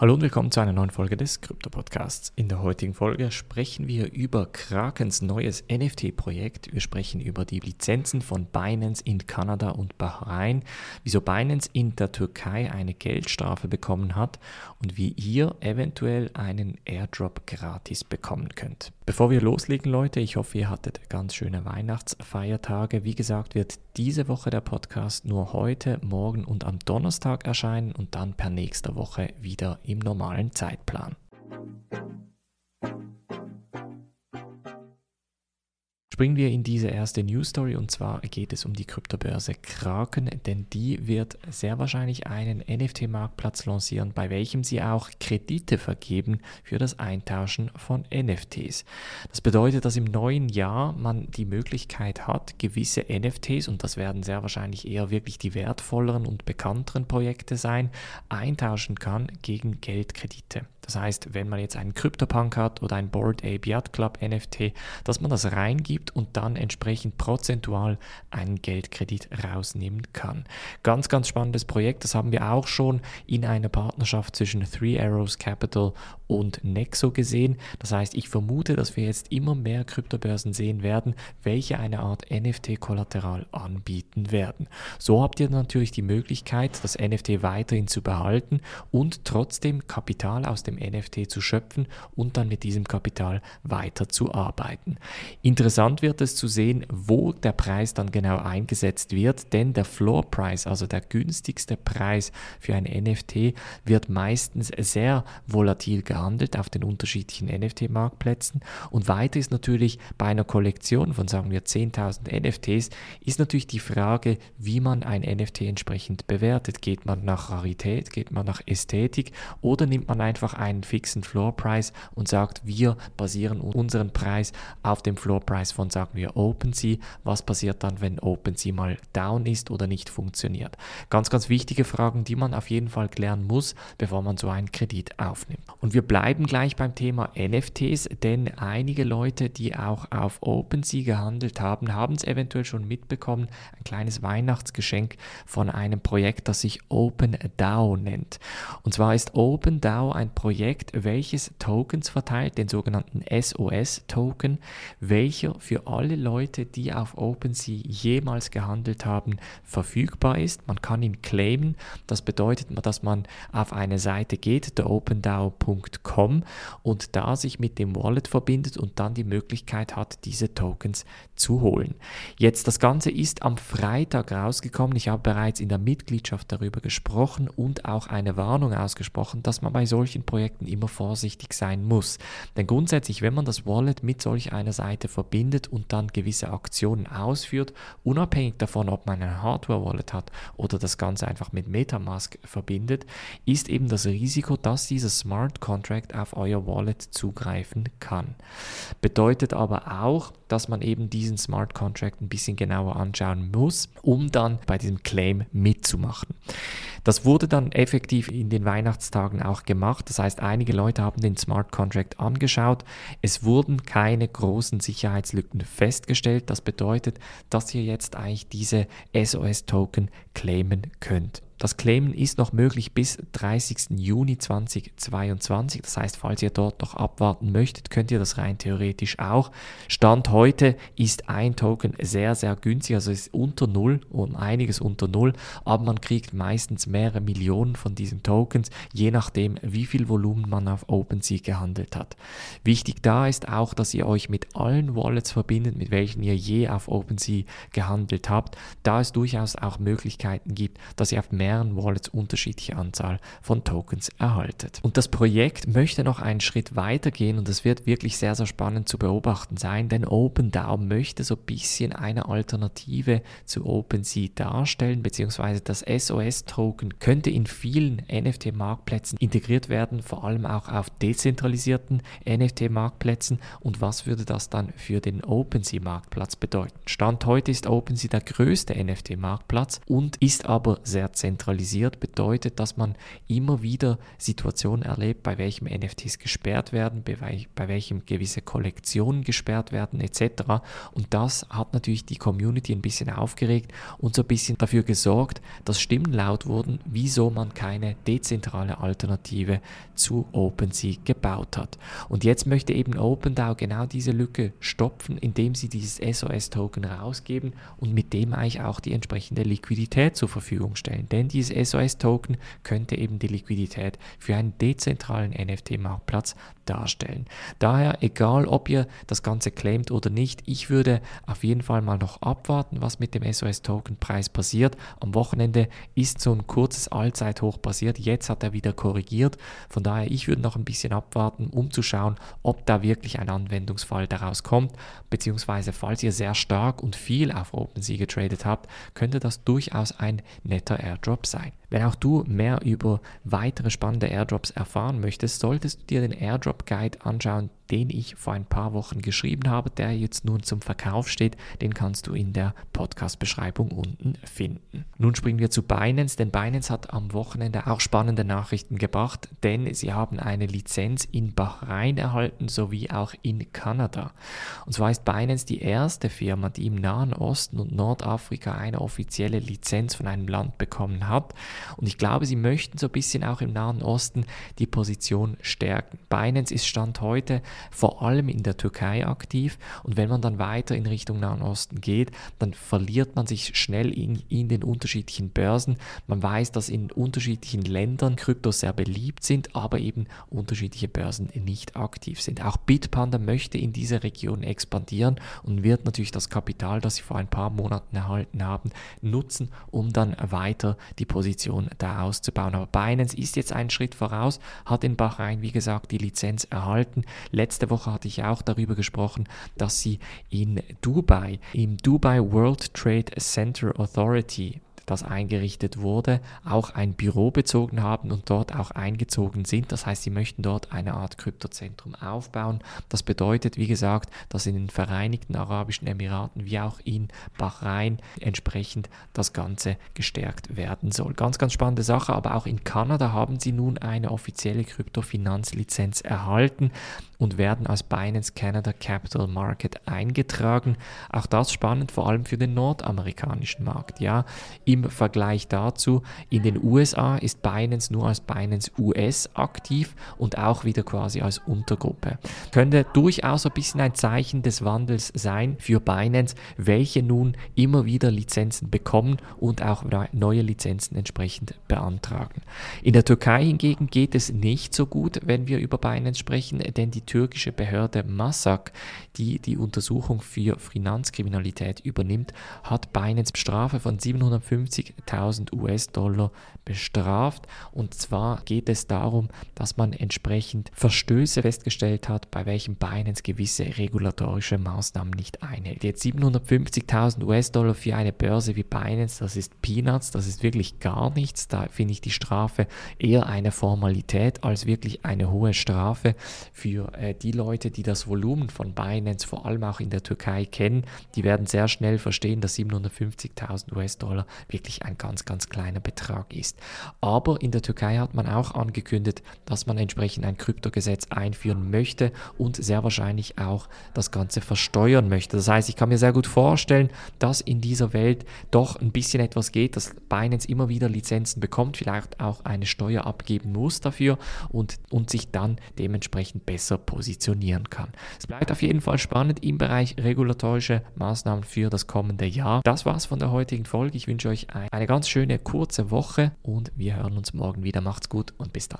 Hallo und willkommen zu einer neuen Folge des Krypto Podcasts. In der heutigen Folge sprechen wir über Krakens neues NFT-Projekt. Wir sprechen über die Lizenzen von Binance in Kanada und Bahrain, wieso Binance in der Türkei eine Geldstrafe bekommen hat und wie ihr eventuell einen Airdrop gratis bekommen könnt. Bevor wir loslegen, Leute, ich hoffe, ihr hattet ganz schöne Weihnachtsfeiertage. Wie gesagt, wird diese Woche der Podcast nur heute, morgen und am Donnerstag erscheinen und dann per nächster Woche wieder im normalen Zeitplan. Springen wir in diese erste News Story und zwar geht es um die Kryptobörse Kraken, denn die wird sehr wahrscheinlich einen NFT-Marktplatz lancieren, bei welchem sie auch Kredite vergeben für das Eintauschen von NFTs. Das bedeutet, dass im neuen Jahr man die Möglichkeit hat, gewisse NFTs, und das werden sehr wahrscheinlich eher wirklich die wertvolleren und bekannteren Projekte sein, eintauschen kann gegen Geldkredite. Das heißt, wenn man jetzt einen CryptoPunk hat oder ein Board Ape Yacht Club NFT, dass man das reingibt und dann entsprechend prozentual einen Geldkredit rausnehmen kann. Ganz, ganz spannendes Projekt. Das haben wir auch schon in einer Partnerschaft zwischen Three Arrows Capital und Nexo gesehen. Das heißt, ich vermute, dass wir jetzt immer mehr Kryptobörsen sehen werden, welche eine Art NFT-Kollateral anbieten werden. So habt ihr natürlich die Möglichkeit, das NFT weiterhin zu behalten und trotzdem Kapital aus dem NFT zu schöpfen und dann mit diesem Kapital weiter zu arbeiten. Interessant wird es zu sehen, wo der Preis dann genau eingesetzt wird, denn der Floor Price, also der günstigste Preis für ein NFT, wird meistens sehr volatil gehandelt gehandelt auf den unterschiedlichen NFT-Marktplätzen. Und weiter ist natürlich bei einer Kollektion von, sagen wir, 10.000 NFTs, ist natürlich die Frage, wie man ein NFT entsprechend bewertet. Geht man nach Rarität, geht man nach Ästhetik oder nimmt man einfach einen fixen Floor Price und sagt, wir basieren unseren Preis auf dem Floor Price von, sagen wir, OpenSea. Was passiert dann, wenn OpenSea mal down ist oder nicht funktioniert? Ganz, ganz wichtige Fragen, die man auf jeden Fall klären muss, bevor man so einen Kredit aufnimmt. Und wir bleiben gleich beim Thema NFTs, denn einige Leute, die auch auf OpenSea gehandelt haben, haben es eventuell schon mitbekommen. Ein kleines Weihnachtsgeschenk von einem Projekt, das sich OpenDAO nennt. Und zwar ist OpenDAO ein Projekt, welches Tokens verteilt, den sogenannten SOS-Token, welcher für alle Leute, die auf OpenSea jemals gehandelt haben, verfügbar ist. Man kann ihn claimen. Das bedeutet, dass man auf eine Seite geht, der OpenDAO.com wallet.com und da sich mit dem Wallet verbindet und dann die Möglichkeit hat, diese Tokens zu holen. Jetzt, das Ganze ist am Freitag rausgekommen. Ich habe bereits in der Mitgliedschaft darüber gesprochen und auch eine Warnung ausgesprochen, dass man bei solchen Projekten immer vorsichtig sein muss. Denn grundsätzlich, wenn man das Wallet mit solch einer Seite verbindet und dann gewisse Aktionen ausführt, unabhängig davon, ob man ein Hardware-Wallet hat oder das Ganze einfach mit Metamask verbindet, ist eben das Risiko, dass dieser Smart Contract Contract auf euer Wallet zugreifen kann. Bedeutet aber auch, dass man eben diesen Smart Contract ein bisschen genauer anschauen muss, um dann bei diesem Claim mitzumachen. Das wurde dann effektiv in den Weihnachtstagen auch gemacht. Das heißt, einige Leute haben den Smart Contract angeschaut. Es wurden keine großen Sicherheitslücken festgestellt. Das bedeutet, dass ihr jetzt eigentlich diese SOS-Token claimen könnt. Das Claimen ist noch möglich bis 30. Juni 2022. Das heißt, falls ihr dort noch abwarten möchtet, könnt ihr das rein theoretisch auch. Stand heute ist ein Token sehr, sehr günstig, also ist unter Null und einiges unter Null, aber man kriegt meistens mehrere Millionen von diesen Tokens, je nachdem, wie viel Volumen man auf OpenSea gehandelt hat. Wichtig da ist auch, dass ihr euch mit allen Wallets verbindet, mit welchen ihr je auf OpenSea gehandelt habt, da es durchaus auch Möglichkeiten gibt, dass ihr auf mehr mehreren Wallets unterschiedliche Anzahl von Tokens erhaltet. Und das Projekt möchte noch einen Schritt weiter gehen und es wird wirklich sehr, sehr spannend zu beobachten sein, denn OpenDAO möchte so ein bisschen eine Alternative zu OpenSea darstellen, beziehungsweise das SOS-Token könnte in vielen NFT-Marktplätzen integriert werden, vor allem auch auf dezentralisierten NFT-Marktplätzen. Und was würde das dann für den OpenSea-Marktplatz bedeuten? Stand heute ist OpenSea der größte NFT-Marktplatz und ist aber sehr zentral dezentralisiert bedeutet, dass man immer wieder Situationen erlebt, bei welchem NFTs gesperrt werden, bei, bei welchem gewisse Kollektionen gesperrt werden etc. Und das hat natürlich die Community ein bisschen aufgeregt und so ein bisschen dafür gesorgt, dass Stimmen laut wurden, wieso man keine dezentrale Alternative zu OpenSea gebaut hat. Und jetzt möchte eben OpenDAO genau diese Lücke stopfen, indem sie dieses SOS-Token rausgeben und mit dem eigentlich auch die entsprechende Liquidität zur Verfügung stellen. Denn dieses SOS-Token könnte eben die Liquidität für einen dezentralen NFT-Marktplatz darstellen. Daher, egal ob ihr das Ganze claimt oder nicht, ich würde auf jeden Fall mal noch abwarten, was mit dem SOS-Token-Preis passiert. Am Wochenende ist so ein kurzes Allzeithoch passiert, jetzt hat er wieder korrigiert. Von daher, ich würde noch ein bisschen abwarten, um zu schauen, ob da wirklich ein Anwendungsfall daraus kommt, beziehungsweise falls ihr sehr stark und viel auf OpenSea getradet habt, könnte das durchaus ein netter Airdrop sein. Wenn auch du mehr über weitere spannende Airdrops erfahren möchtest, solltest du dir den Airdrop Guide anschauen, den ich vor ein paar Wochen geschrieben habe, der jetzt nun zum Verkauf steht. Den kannst du in der Podcast-Beschreibung unten finden. Nun springen wir zu Binance, denn Binance hat am Wochenende auch spannende Nachrichten gebracht, denn sie haben eine Lizenz in Bahrain erhalten sowie auch in Kanada. Und zwar ist Binance die erste Firma, die im Nahen Osten und Nordafrika eine offizielle Lizenz von einem Land bekommen hat. Und ich glaube, sie möchten so ein bisschen auch im Nahen Osten die Position stärken. Binance ist Stand heute vor allem in der Türkei aktiv. Und wenn man dann weiter in Richtung Nahen Osten geht, dann verliert man sich schnell in, in den unterschiedlichen Börsen. Man weiß, dass in unterschiedlichen Ländern Kryptos sehr beliebt sind, aber eben unterschiedliche Börsen nicht aktiv sind. Auch Bitpanda möchte in diese Region expandieren und wird natürlich das Kapital, das sie vor ein paar Monaten erhalten haben, nutzen, um dann weiter die Position da auszubauen. Aber Binance ist jetzt einen Schritt voraus, hat in Bahrain, wie gesagt, die Lizenz erhalten. Letzte Woche hatte ich auch darüber gesprochen, dass sie in Dubai, im Dubai World Trade Center Authority, das eingerichtet wurde, auch ein Büro bezogen haben und dort auch eingezogen sind. Das heißt, sie möchten dort eine Art Kryptozentrum aufbauen. Das bedeutet, wie gesagt, dass in den Vereinigten Arabischen Emiraten wie auch in Bahrain entsprechend das Ganze gestärkt werden soll. Ganz, ganz spannende Sache, aber auch in Kanada haben sie nun eine offizielle Kryptofinanzlizenz erhalten und werden als Binance Canada Capital Market eingetragen. Auch das spannend, vor allem für den nordamerikanischen Markt. Ja, im Vergleich dazu, in den USA ist Binance nur als Binance US aktiv und auch wieder quasi als Untergruppe. Könnte durchaus ein bisschen ein Zeichen des Wandels sein für Binance, welche nun immer wieder Lizenzen bekommen und auch neue Lizenzen entsprechend beantragen. In der Türkei hingegen geht es nicht so gut, wenn wir über Binance sprechen, denn die türkische Behörde Massak, die die Untersuchung für Finanzkriminalität übernimmt, hat Binance Strafe von 750.000 US-Dollar bestraft. Und zwar geht es darum, dass man entsprechend Verstöße festgestellt hat, bei welchen Binance gewisse regulatorische Maßnahmen nicht einhält. Jetzt 750.000 US-Dollar für eine Börse wie Binance, das ist Peanuts, das ist wirklich gar nichts. Da finde ich die Strafe eher eine Formalität als wirklich eine hohe Strafe für äh, die Leute, die das Volumen von Binance vor allem auch in der Türkei kennen. Die werden sehr schnell verstehen, dass 750.000 US-Dollar wirklich ein ganz, ganz kleiner Betrag ist. Aber in der Türkei hat man auch angekündigt, dass man entsprechend ein Kryptogesetz einführen möchte und sehr wahrscheinlich auch das Ganze versteuern möchte. Das heißt, ich kann mir sehr gut vorstellen, dass in dieser Welt doch ein bisschen etwas geht, dass Binance immer wieder Lizenzen bekommt, vielleicht auch eine Steuer abgeben muss dafür und, und sich dann dementsprechend besser positionieren kann. Es bleibt auf jeden Fall spannend im Bereich regulatorische Maßnahmen für das kommende Jahr. Das war's von der heutigen Folge. Ich wünsche euch eine ganz schöne kurze Woche und wir hören uns morgen wieder. Macht's gut und bis dann.